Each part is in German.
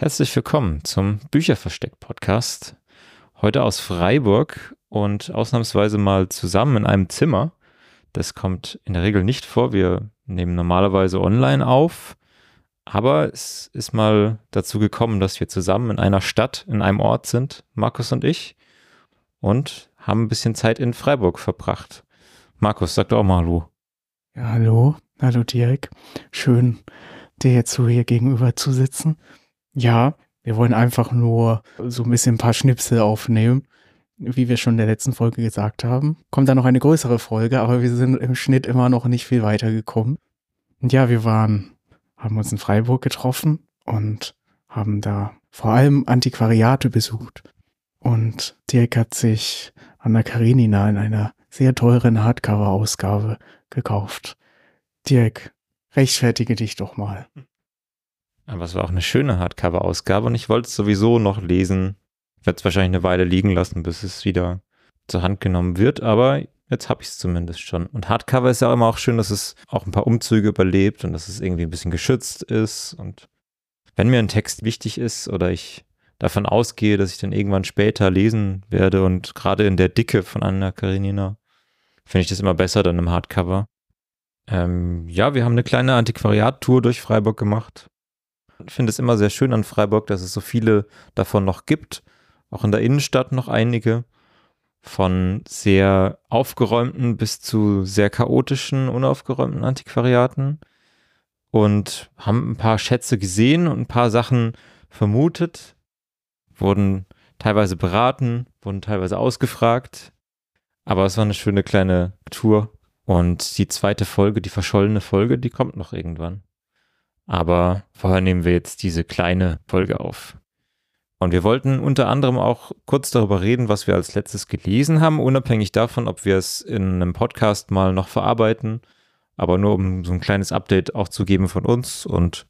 Herzlich willkommen zum Bücherversteck-Podcast. Heute aus Freiburg und ausnahmsweise mal zusammen in einem Zimmer. Das kommt in der Regel nicht vor. Wir nehmen normalerweise online auf. Aber es ist mal dazu gekommen, dass wir zusammen in einer Stadt, in einem Ort sind, Markus und ich, und haben ein bisschen Zeit in Freiburg verbracht. Markus, sag doch auch mal Hallo. Ja, hallo. Hallo Dirk. Schön, dir jetzt so hier gegenüber zu sitzen. Ja, wir wollen einfach nur so ein bisschen ein paar Schnipsel aufnehmen. Wie wir schon in der letzten Folge gesagt haben. Kommt da noch eine größere Folge, aber wir sind im Schnitt immer noch nicht viel weitergekommen. Und ja, wir waren, haben uns in Freiburg getroffen und haben da vor allem Antiquariate besucht. Und Dirk hat sich Anna Karenina in einer sehr teuren Hardcover-Ausgabe gekauft. Dirk, rechtfertige dich doch mal. Aber es war auch eine schöne Hardcover-Ausgabe und ich wollte es sowieso noch lesen. Ich werde es wahrscheinlich eine Weile liegen lassen, bis es wieder zur Hand genommen wird, aber jetzt habe ich es zumindest schon. Und Hardcover ist ja immer auch schön, dass es auch ein paar Umzüge überlebt und dass es irgendwie ein bisschen geschützt ist. Und wenn mir ein Text wichtig ist oder ich davon ausgehe, dass ich dann irgendwann später lesen werde und gerade in der Dicke von Anna Karenina finde ich das immer besser dann im Hardcover. Ähm, ja, wir haben eine kleine Antiquariat-Tour durch Freiburg gemacht. Ich finde es immer sehr schön an Freiburg, dass es so viele davon noch gibt. Auch in der Innenstadt noch einige. Von sehr aufgeräumten bis zu sehr chaotischen, unaufgeräumten Antiquariaten. Und haben ein paar Schätze gesehen und ein paar Sachen vermutet. Wurden teilweise beraten, wurden teilweise ausgefragt. Aber es war eine schöne kleine Tour. Und die zweite Folge, die verschollene Folge, die kommt noch irgendwann. Aber vorher nehmen wir jetzt diese kleine Folge auf. Und wir wollten unter anderem auch kurz darüber reden, was wir als letztes gelesen haben, unabhängig davon, ob wir es in einem Podcast mal noch verarbeiten, aber nur um so ein kleines Update auch zu geben von uns und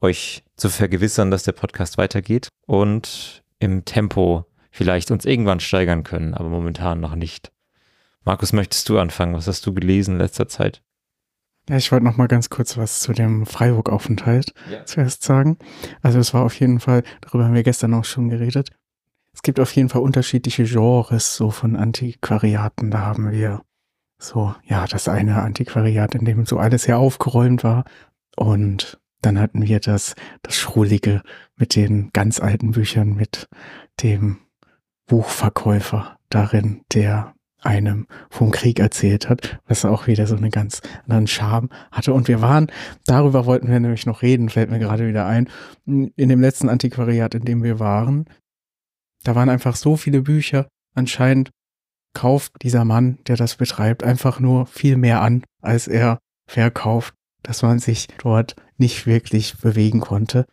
euch zu vergewissern, dass der Podcast weitergeht und im Tempo vielleicht uns irgendwann steigern können, aber momentan noch nicht. Markus, möchtest du anfangen? Was hast du gelesen in letzter Zeit? Ja, ich wollte noch mal ganz kurz was zu dem Freiburg-Aufenthalt ja. zuerst sagen. Also es war auf jeden Fall, darüber haben wir gestern auch schon geredet. Es gibt auf jeden Fall unterschiedliche Genres so von Antiquariaten. Da haben wir so, ja, das eine Antiquariat, in dem so alles sehr aufgeräumt war. Und dann hatten wir das, das Schrulige mit den ganz alten Büchern, mit dem Buchverkäufer darin, der einem vom Krieg erzählt hat, was auch wieder so einen ganz anderen Charme hatte. Und wir waren, darüber wollten wir nämlich noch reden, fällt mir gerade wieder ein, in dem letzten Antiquariat, in dem wir waren. Da waren einfach so viele Bücher. Anscheinend kauft dieser Mann, der das betreibt, einfach nur viel mehr an, als er verkauft, dass man sich dort nicht wirklich bewegen konnte.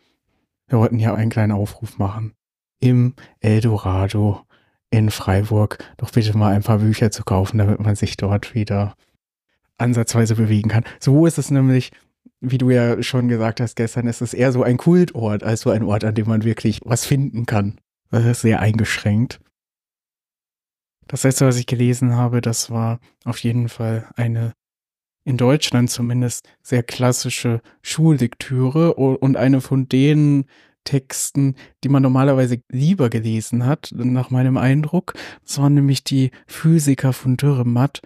Wir wollten ja einen kleinen Aufruf machen. Im Eldorado in Freiburg doch bitte mal ein paar Bücher zu kaufen, damit man sich dort wieder ansatzweise bewegen kann. So ist es nämlich, wie du ja schon gesagt hast gestern, ist es eher so ein Kultort als so ein Ort, an dem man wirklich was finden kann. Das ist sehr eingeschränkt. Das letzte, was ich gelesen habe, das war auf jeden Fall eine in Deutschland zumindest sehr klassische Schullektüre und eine von denen Texten, die man normalerweise lieber gelesen hat, nach meinem Eindruck. Das waren nämlich die Physiker von Dürrematt.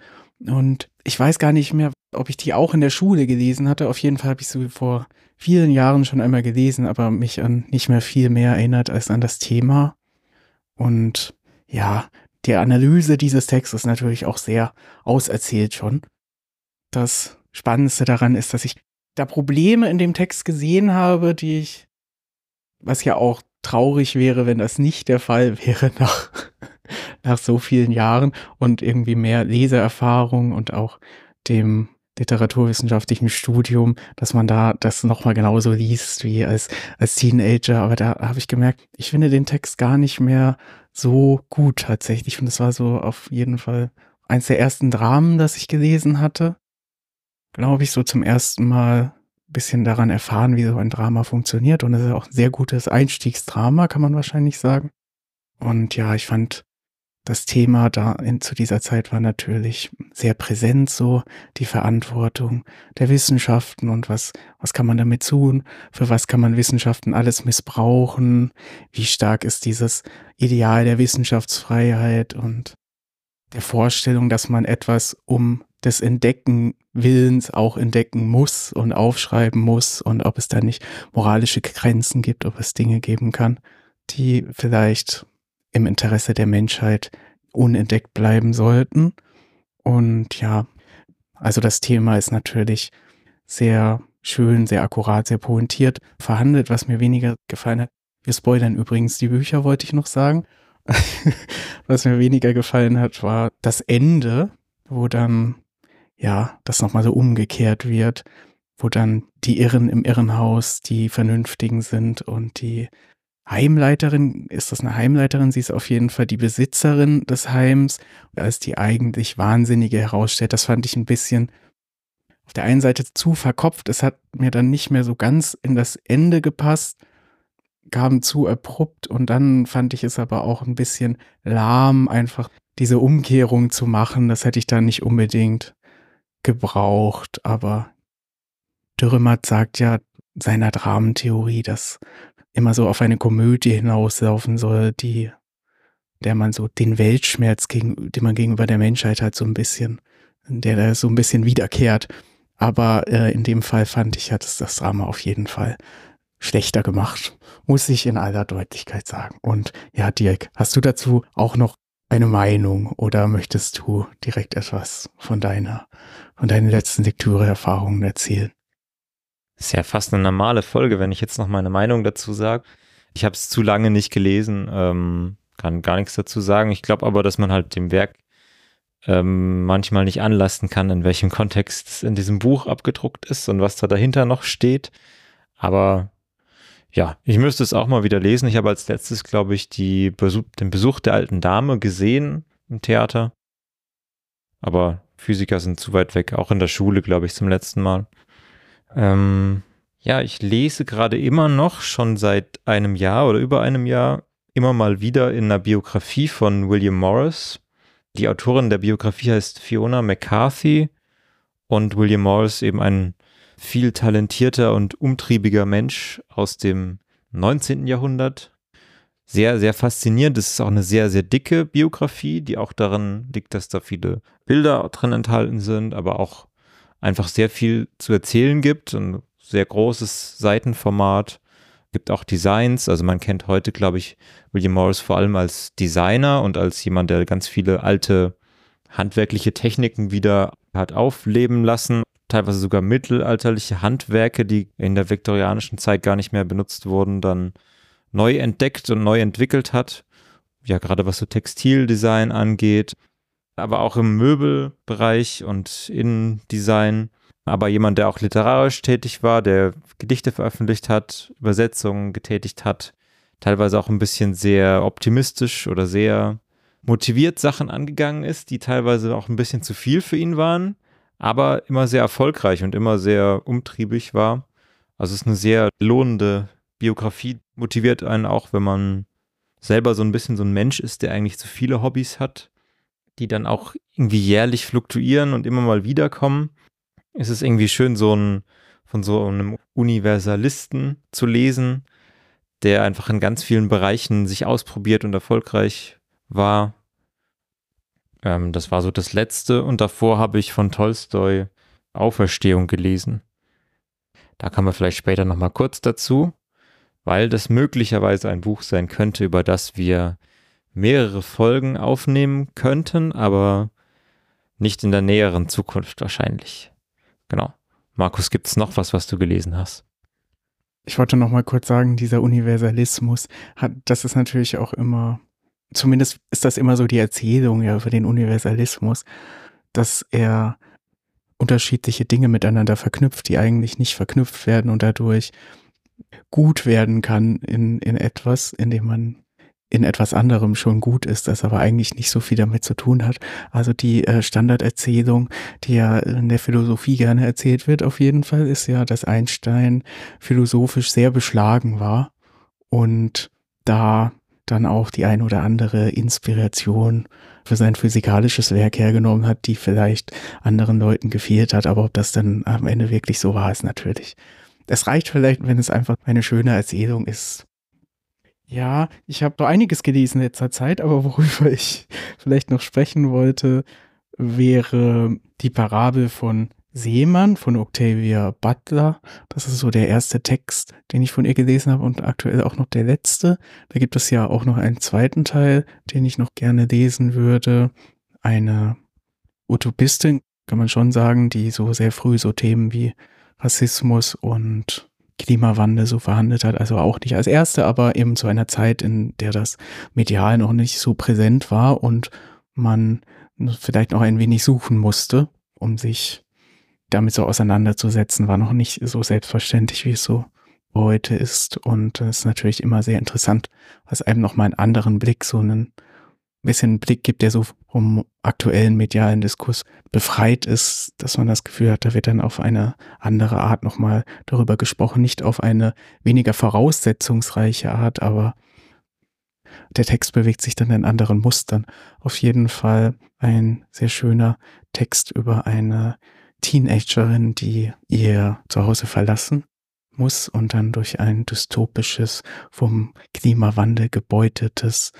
Und ich weiß gar nicht mehr, ob ich die auch in der Schule gelesen hatte. Auf jeden Fall habe ich sie vor vielen Jahren schon einmal gelesen, aber mich an nicht mehr viel mehr erinnert als an das Thema. Und ja, die Analyse dieses Textes ist natürlich auch sehr auserzählt schon. Das Spannendste daran ist, dass ich da Probleme in dem Text gesehen habe, die ich was ja auch traurig wäre, wenn das nicht der Fall wäre nach, nach so vielen Jahren und irgendwie mehr Leseerfahrung und auch dem literaturwissenschaftlichen Studium, dass man da das nochmal genauso liest wie als, als Teenager. Aber da habe ich gemerkt, ich finde den Text gar nicht mehr so gut tatsächlich. Und das war so auf jeden Fall eins der ersten Dramen, das ich gelesen hatte. Glaube ich, so zum ersten Mal bisschen daran erfahren, wie so ein Drama funktioniert. Und es ist auch ein sehr gutes Einstiegsdrama, kann man wahrscheinlich sagen. Und ja, ich fand das Thema da in, zu dieser Zeit war natürlich sehr präsent, so die Verantwortung der Wissenschaften und was, was kann man damit tun? Für was kann man Wissenschaften alles missbrauchen? Wie stark ist dieses Ideal der Wissenschaftsfreiheit und der Vorstellung, dass man etwas um des Entdecken Willens auch entdecken muss und aufschreiben muss und ob es da nicht moralische Grenzen gibt, ob es Dinge geben kann, die vielleicht im Interesse der Menschheit unentdeckt bleiben sollten. Und ja, also das Thema ist natürlich sehr schön, sehr akkurat, sehr pointiert verhandelt, was mir weniger gefallen hat. Wir spoilern übrigens die Bücher, wollte ich noch sagen. was mir weniger gefallen hat, war das Ende, wo dann, ja, das nochmal so umgekehrt wird, wo dann die Irren im Irrenhaus die Vernünftigen sind und die Heimleiterin, ist das eine Heimleiterin? Sie ist auf jeden Fall die Besitzerin des Heims, als die eigentlich Wahnsinnige herausstellt. Das fand ich ein bisschen auf der einen Seite zu verkopft. Es hat mir dann nicht mehr so ganz in das Ende gepasst, kam zu abrupt und dann fand ich es aber auch ein bisschen lahm, einfach diese Umkehrung zu machen. Das hätte ich dann nicht unbedingt gebraucht, aber Dürrematt sagt ja seiner Dramentheorie, dass immer so auf eine Komödie hinauslaufen soll, die, der man so den Weltschmerz gegen, den man gegenüber der Menschheit hat, so ein bisschen, der da so ein bisschen wiederkehrt. Aber äh, in dem Fall fand ich, hat es das Drama auf jeden Fall schlechter gemacht, muss ich in aller Deutlichkeit sagen. Und ja, Dirk, hast du dazu auch noch eine Meinung oder möchtest du direkt etwas von deiner, von deinen letzten Lektüre-Erfahrungen erzählen? Ist ja fast eine normale Folge, wenn ich jetzt noch meine Meinung dazu sage. Ich habe es zu lange nicht gelesen, ähm, kann gar nichts dazu sagen. Ich glaube aber, dass man halt dem Werk ähm, manchmal nicht anlasten kann, in welchem Kontext es in diesem Buch abgedruckt ist und was da dahinter noch steht. Aber ja, ich müsste es auch mal wieder lesen. Ich habe als letztes, glaube ich, die Besuch, den Besuch der alten Dame gesehen im Theater. Aber Physiker sind zu weit weg, auch in der Schule, glaube ich, zum letzten Mal. Ähm, ja, ich lese gerade immer noch, schon seit einem Jahr oder über einem Jahr, immer mal wieder in einer Biografie von William Morris. Die Autorin der Biografie heißt Fiona McCarthy und William Morris eben ein viel talentierter und umtriebiger Mensch aus dem 19. Jahrhundert. Sehr, sehr faszinierend. Es ist auch eine sehr, sehr dicke Biografie, die auch daran liegt, dass da viele Bilder drin enthalten sind, aber auch einfach sehr viel zu erzählen gibt. Ein sehr großes Seitenformat. Gibt auch Designs. Also man kennt heute, glaube ich, William Morris vor allem als Designer und als jemand, der ganz viele alte handwerkliche Techniken wieder hat aufleben lassen. Teilweise sogar mittelalterliche Handwerke, die in der viktorianischen Zeit gar nicht mehr benutzt wurden, dann neu entdeckt und neu entwickelt hat. Ja, gerade was so Textildesign angeht aber auch im Möbelbereich und Innendesign. Aber jemand, der auch literarisch tätig war, der Gedichte veröffentlicht hat, Übersetzungen getätigt hat, teilweise auch ein bisschen sehr optimistisch oder sehr motiviert Sachen angegangen ist, die teilweise auch ein bisschen zu viel für ihn waren, aber immer sehr erfolgreich und immer sehr umtriebig war. Also es ist eine sehr lohnende Biografie, motiviert einen auch, wenn man selber so ein bisschen so ein Mensch ist, der eigentlich zu viele Hobbys hat die dann auch irgendwie jährlich fluktuieren und immer mal wiederkommen, ist es irgendwie schön, so ein, von so einem Universalisten zu lesen, der einfach in ganz vielen Bereichen sich ausprobiert und erfolgreich war. Ähm, das war so das Letzte und davor habe ich von Tolstoi Auferstehung gelesen. Da kann man vielleicht später nochmal kurz dazu, weil das möglicherweise ein Buch sein könnte, über das wir mehrere Folgen aufnehmen könnten, aber nicht in der näheren Zukunft wahrscheinlich. Genau. Markus, gibt es noch was, was du gelesen hast? Ich wollte noch mal kurz sagen, dieser Universalismus hat, das ist natürlich auch immer, zumindest ist das immer so die Erzählung ja über den Universalismus, dass er unterschiedliche Dinge miteinander verknüpft, die eigentlich nicht verknüpft werden und dadurch gut werden kann in, in etwas, indem man in etwas anderem schon gut ist, das aber eigentlich nicht so viel damit zu tun hat. Also die äh, Standarderzählung, die ja in der Philosophie gerne erzählt wird, auf jeden Fall, ist ja, dass Einstein philosophisch sehr beschlagen war und da dann auch die ein oder andere Inspiration für sein physikalisches Werk hergenommen hat, die vielleicht anderen Leuten gefehlt hat. Aber ob das dann am Ende wirklich so war, ist natürlich. Es reicht vielleicht, wenn es einfach eine schöne Erzählung ist. Ja, ich habe noch einiges gelesen in letzter Zeit, aber worüber ich vielleicht noch sprechen wollte, wäre die Parabel von Seemann von Octavia Butler. Das ist so der erste Text, den ich von ihr gelesen habe und aktuell auch noch der letzte. Da gibt es ja auch noch einen zweiten Teil, den ich noch gerne lesen würde. Eine Utopistin, kann man schon sagen, die so sehr früh so Themen wie Rassismus und Klimawandel so verhandelt hat. Also auch nicht als erste, aber eben zu einer Zeit, in der das medial noch nicht so präsent war und man vielleicht noch ein wenig suchen musste, um sich damit so auseinanderzusetzen, war noch nicht so selbstverständlich, wie es so heute ist. Und es ist natürlich immer sehr interessant, was einem nochmal einen anderen Blick, so einen bisschen Blick gibt, der so vom aktuellen medialen Diskurs befreit ist, dass man das Gefühl hat, da wird dann auf eine andere Art nochmal darüber gesprochen, nicht auf eine weniger voraussetzungsreiche Art, aber der Text bewegt sich dann in anderen Mustern. Auf jeden Fall ein sehr schöner Text über eine Teenagerin, die ihr Zuhause verlassen muss und dann durch ein dystopisches, vom Klimawandel gebeutetes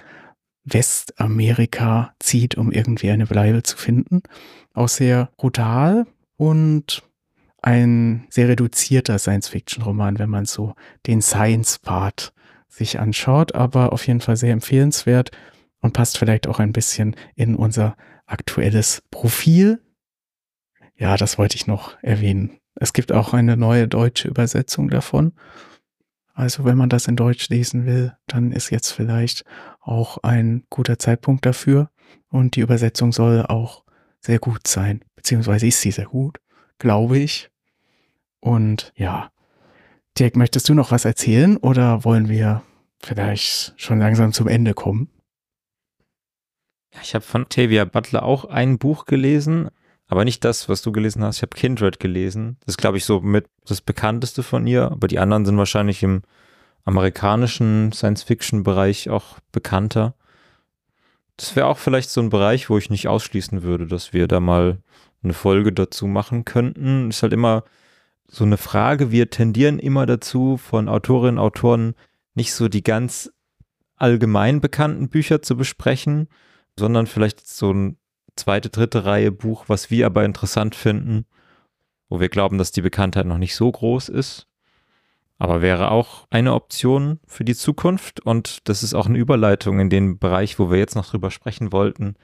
Westamerika zieht, um irgendwie eine Bleibe zu finden. Auch sehr brutal und ein sehr reduzierter Science-Fiction-Roman, wenn man so den Science-Part sich anschaut, aber auf jeden Fall sehr empfehlenswert und passt vielleicht auch ein bisschen in unser aktuelles Profil ja, das wollte ich noch erwähnen. Es gibt auch eine neue deutsche Übersetzung davon. Also wenn man das in Deutsch lesen will, dann ist jetzt vielleicht auch ein guter Zeitpunkt dafür. Und die Übersetzung soll auch sehr gut sein, beziehungsweise ist sie sehr gut, glaube ich. Und ja, Dirk, möchtest du noch was erzählen oder wollen wir vielleicht schon langsam zum Ende kommen? Ich habe von Tavia Butler auch ein Buch gelesen, aber nicht das, was du gelesen hast. Ich habe Kindred gelesen. Das ist, glaube ich, so mit das bekannteste von ihr. Aber die anderen sind wahrscheinlich im amerikanischen Science-Fiction-Bereich auch bekannter. Das wäre auch vielleicht so ein Bereich, wo ich nicht ausschließen würde, dass wir da mal eine Folge dazu machen könnten. Ist halt immer so eine Frage. Wir tendieren immer dazu, von Autorinnen und Autoren nicht so die ganz allgemein bekannten Bücher zu besprechen, sondern vielleicht so ein zweite, dritte Reihe Buch, was wir aber interessant finden, wo wir glauben, dass die Bekanntheit noch nicht so groß ist. Aber wäre auch eine Option für die Zukunft. Und das ist auch eine Überleitung in den Bereich, wo wir jetzt noch drüber sprechen wollten.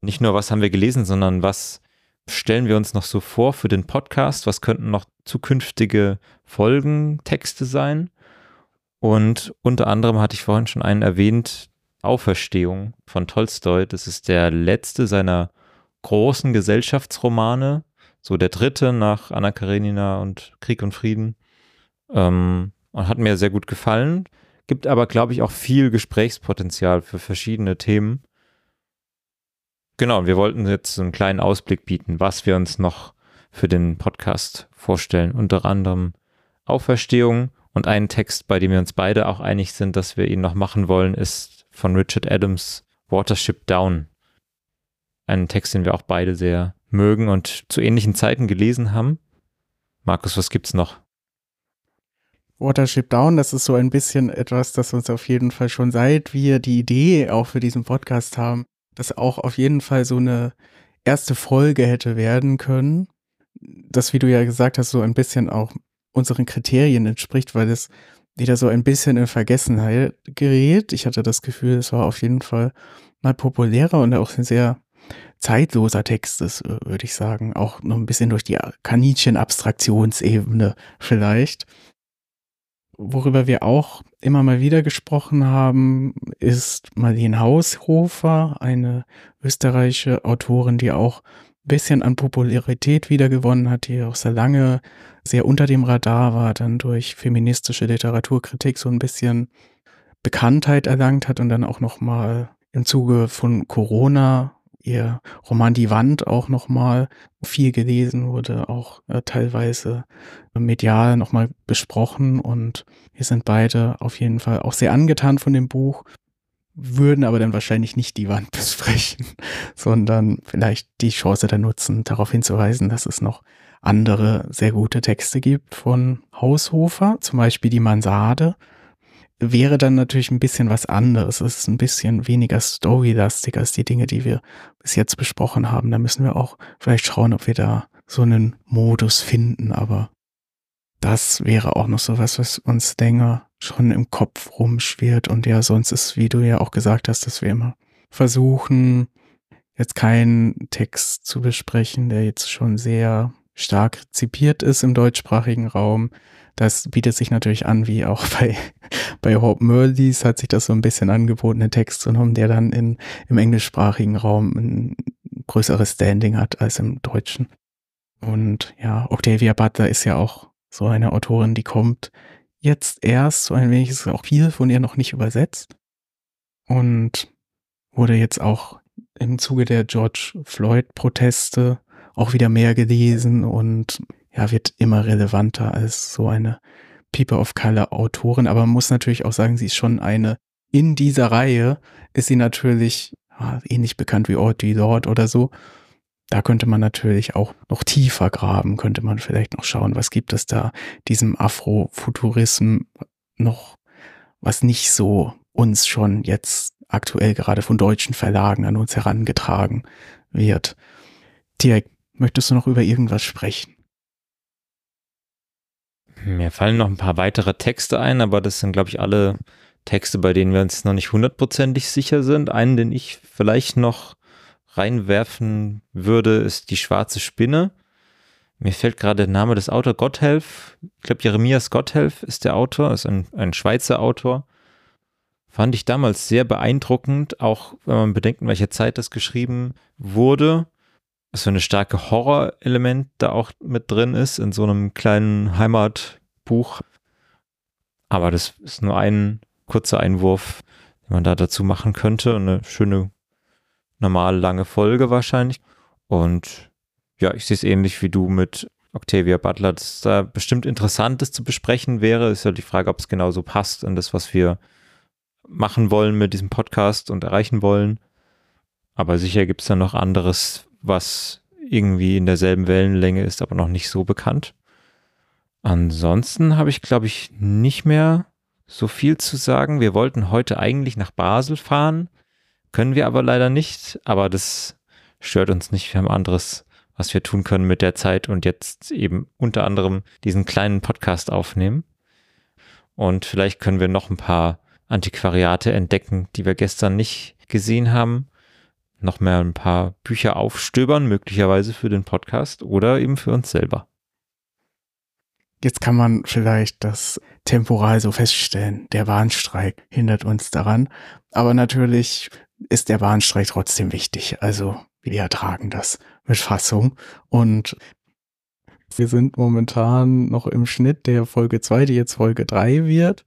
Nicht nur, was haben wir gelesen, sondern was stellen wir uns noch so vor für den Podcast? Was könnten noch zukünftige Folgentexte sein? Und unter anderem hatte ich vorhin schon einen erwähnt, Auferstehung von Tolstoi. Das ist der letzte seiner großen Gesellschaftsromane, so der dritte nach Anna Karenina und Krieg und Frieden. Ähm, und hat mir sehr gut gefallen. Gibt aber, glaube ich, auch viel Gesprächspotenzial für verschiedene Themen. Genau, wir wollten jetzt einen kleinen Ausblick bieten, was wir uns noch für den Podcast vorstellen. Unter anderem Auferstehung und einen Text, bei dem wir uns beide auch einig sind, dass wir ihn noch machen wollen, ist von Richard Adams Watership Down. Einen Text, den wir auch beide sehr mögen und zu ähnlichen Zeiten gelesen haben. Markus, was gibt's noch? Watership Down, das ist so ein bisschen etwas, das uns auf jeden Fall schon seit wir die Idee auch für diesen Podcast haben, das auch auf jeden Fall so eine erste Folge hätte werden können. Das, wie du ja gesagt hast, so ein bisschen auch unseren Kriterien entspricht, weil es wieder so ein bisschen in Vergessenheit gerät. Ich hatte das Gefühl, es war auf jeden Fall mal populärer und auch ein sehr zeitloser Text ist, äh, würde ich sagen. Auch noch ein bisschen durch die Kaninchen-Abstraktionsebene vielleicht. Worüber wir auch immer mal wieder gesprochen haben, ist Marlene Haushofer, eine österreichische Autorin, die auch bisschen an Popularität wiedergewonnen hat, die auch sehr lange sehr unter dem Radar war, dann durch feministische Literaturkritik so ein bisschen Bekanntheit erlangt hat und dann auch noch mal im Zuge von Corona ihr Roman Die Wand auch noch mal viel gelesen wurde, auch äh, teilweise medial noch mal besprochen und wir sind beide auf jeden Fall auch sehr angetan von dem Buch würden aber dann wahrscheinlich nicht die Wand besprechen, sondern vielleicht die Chance dann nutzen, darauf hinzuweisen, dass es noch andere sehr gute Texte gibt von Haushofer, zum Beispiel die Mansarde, wäre dann natürlich ein bisschen was anderes. Es ist ein bisschen weniger storylastig als die Dinge, die wir bis jetzt besprochen haben. Da müssen wir auch vielleicht schauen, ob wir da so einen Modus finden, aber das wäre auch noch so was, was uns länger schon im Kopf rumschwirrt. Und ja, sonst ist, wie du ja auch gesagt hast, dass wir immer versuchen, jetzt keinen Text zu besprechen, der jetzt schon sehr stark rezipiert ist im deutschsprachigen Raum. Das bietet sich natürlich an, wie auch bei, bei Hope Merleys hat sich das so ein bisschen angeboten, einen Text zu nehmen, der dann in, im englischsprachigen Raum ein größeres Standing hat als im Deutschen. Und ja, Octavia Butler ist ja auch so eine Autorin, die kommt jetzt erst, so ein wenig ist auch viel von ihr noch nicht übersetzt und wurde jetzt auch im Zuge der George Floyd-Proteste auch wieder mehr gelesen und ja, wird immer relevanter als so eine People of Color Autorin. Aber man muss natürlich auch sagen, sie ist schon eine, in dieser Reihe ist sie natürlich ja, ähnlich bekannt wie Audrey Lord oder so. Da könnte man natürlich auch noch tiefer graben, könnte man vielleicht noch schauen, was gibt es da diesem Afrofuturismus noch, was nicht so uns schon jetzt aktuell gerade von deutschen Verlagen an uns herangetragen wird. Dirk, möchtest du noch über irgendwas sprechen? Mir fallen noch ein paar weitere Texte ein, aber das sind, glaube ich, alle Texte, bei denen wir uns noch nicht hundertprozentig sicher sind. Einen, den ich vielleicht noch reinwerfen würde, ist die schwarze Spinne. Mir fällt gerade der Name des Autors, Gotthelf. Ich glaube, Jeremias Gotthelf ist der Autor, ist ein, ein Schweizer Autor. Fand ich damals sehr beeindruckend, auch wenn man bedenkt, in welcher Zeit das geschrieben wurde. So eine starke Horrorelement da auch mit drin ist in so einem kleinen Heimatbuch. Aber das ist nur ein kurzer Einwurf, den man da dazu machen könnte. Eine schöne normal lange Folge wahrscheinlich. Und ja, ich sehe es ähnlich wie du mit Octavia Butler, dass da bestimmt Interessantes zu besprechen wäre. Ist ja die Frage, ob es genauso passt an das, was wir machen wollen mit diesem Podcast und erreichen wollen. Aber sicher gibt es da noch anderes, was irgendwie in derselben Wellenlänge ist, aber noch nicht so bekannt. Ansonsten habe ich, glaube ich, nicht mehr so viel zu sagen. Wir wollten heute eigentlich nach Basel fahren. Können wir aber leider nicht, aber das stört uns nicht. Wir haben anderes, was wir tun können mit der Zeit und jetzt eben unter anderem diesen kleinen Podcast aufnehmen. Und vielleicht können wir noch ein paar Antiquariate entdecken, die wir gestern nicht gesehen haben. Noch mehr ein paar Bücher aufstöbern, möglicherweise für den Podcast oder eben für uns selber. Jetzt kann man vielleicht das temporal so feststellen. Der Bahnstreik hindert uns daran. Aber natürlich ist der Bahnstreik trotzdem wichtig. Also wir ertragen das mit Fassung. Und wir sind momentan noch im Schnitt der Folge 2, die jetzt Folge 3 wird.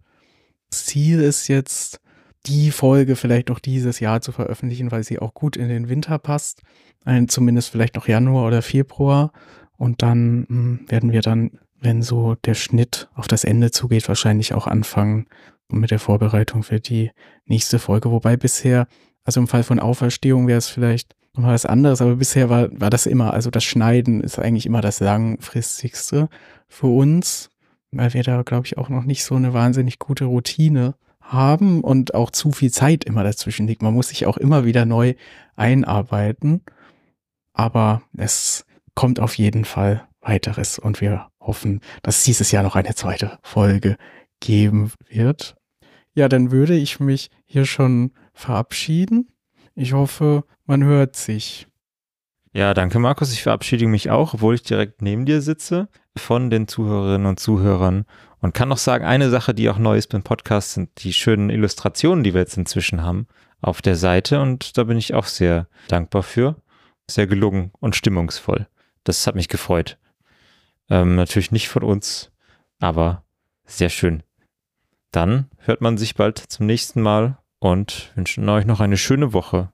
Ziel ist jetzt, die Folge vielleicht noch dieses Jahr zu veröffentlichen, weil sie auch gut in den Winter passt. Ein, zumindest vielleicht noch Januar oder Februar. Und dann mh, hm, werden wir dann, wenn so der Schnitt auf das Ende zugeht, wahrscheinlich auch anfangen mit der Vorbereitung für die nächste Folge. Wobei bisher also im Fall von Auferstehung wäre es vielleicht nochmal was anderes, aber bisher war, war das immer, also das Schneiden ist eigentlich immer das langfristigste für uns, weil wir da, glaube ich, auch noch nicht so eine wahnsinnig gute Routine haben und auch zu viel Zeit immer dazwischen liegt. Man muss sich auch immer wieder neu einarbeiten, aber es kommt auf jeden Fall weiteres und wir hoffen, dass es dieses Jahr noch eine zweite Folge geben wird. Ja, dann würde ich mich hier schon verabschieden. Ich hoffe, man hört sich. Ja, danke Markus. Ich verabschiede mich auch, obwohl ich direkt neben dir sitze, von den Zuhörerinnen und Zuhörern. Und kann noch sagen, eine Sache, die auch neu ist beim Podcast, sind die schönen Illustrationen, die wir jetzt inzwischen haben auf der Seite. Und da bin ich auch sehr dankbar für. Sehr gelungen und stimmungsvoll. Das hat mich gefreut. Ähm, natürlich nicht von uns, aber sehr schön. Dann hört man sich bald zum nächsten Mal und wünschen euch noch eine schöne Woche.